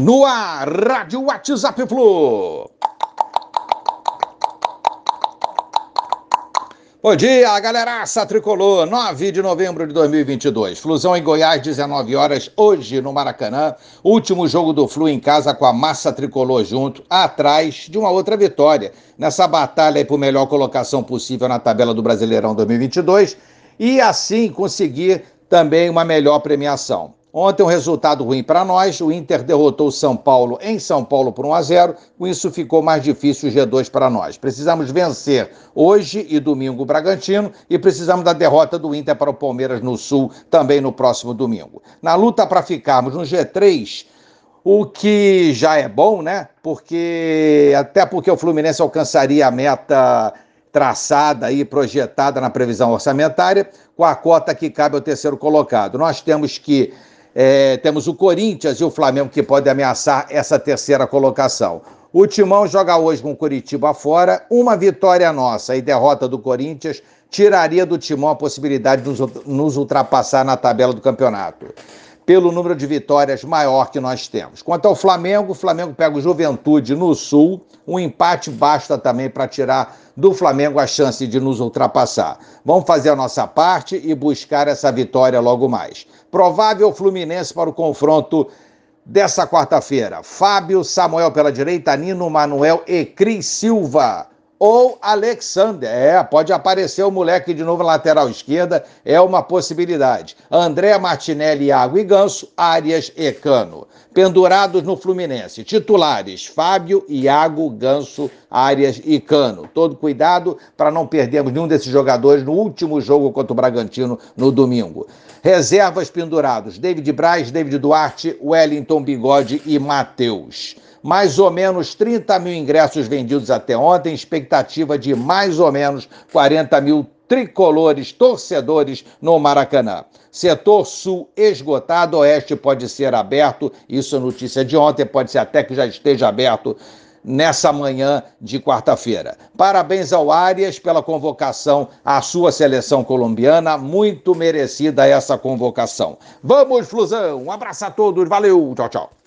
No ar, Rádio WhatsApp Flu. Bom dia, galeraça tricolor, 9 de novembro de 2022. Flusão em Goiás, 19 horas, hoje no Maracanã. Último jogo do Flu em casa com a massa tricolor junto, atrás de uma outra vitória. Nessa batalha por melhor colocação possível na tabela do Brasileirão 2022 e assim conseguir também uma melhor premiação. Ontem um resultado ruim para nós, o Inter derrotou o São Paulo em São Paulo por 1 a 0, com isso ficou mais difícil o G2 para nós. Precisamos vencer hoje e domingo o Bragantino e precisamos da derrota do Inter para o Palmeiras no Sul também no próximo domingo. Na luta para ficarmos no G3, o que já é bom, né? Porque até porque o Fluminense alcançaria a meta traçada e projetada na previsão orçamentária, com a cota que cabe ao terceiro colocado. Nós temos que é, temos o Corinthians e o Flamengo que podem ameaçar essa terceira colocação. O Timão joga hoje com o Curitiba fora. Uma vitória nossa e derrota do Corinthians tiraria do Timão a possibilidade de nos, nos ultrapassar na tabela do campeonato. Pelo número de vitórias maior que nós temos. Quanto ao Flamengo, o Flamengo pega o Juventude no Sul. Um empate basta também para tirar do Flamengo a chance de nos ultrapassar. Vamos fazer a nossa parte e buscar essa vitória logo mais. Provável Fluminense para o confronto dessa quarta-feira. Fábio, Samuel pela direita, Nino, Manuel e Cris Silva ou Alexander. É, pode aparecer o moleque de novo na lateral esquerda, é uma possibilidade. André Martinelli, Iago e Ganso, Arias e Cano. Pendurados no Fluminense. Titulares: Fábio, Iago, Ganso, Arias e Cano. Todo cuidado para não perdermos nenhum desses jogadores no último jogo contra o Bragantino no domingo. Reservas pendurados: David Braz, David Duarte, Wellington Bigode e Matheus mais ou menos 30 mil ingressos vendidos até ontem, expectativa de mais ou menos 40 mil tricolores, torcedores no Maracanã. Setor sul esgotado, oeste pode ser aberto, isso é notícia de ontem, pode ser até que já esteja aberto nessa manhã de quarta-feira. Parabéns ao Arias pela convocação à sua seleção colombiana, muito merecida essa convocação. Vamos, Flusão, um abraço a todos, valeu, tchau, tchau.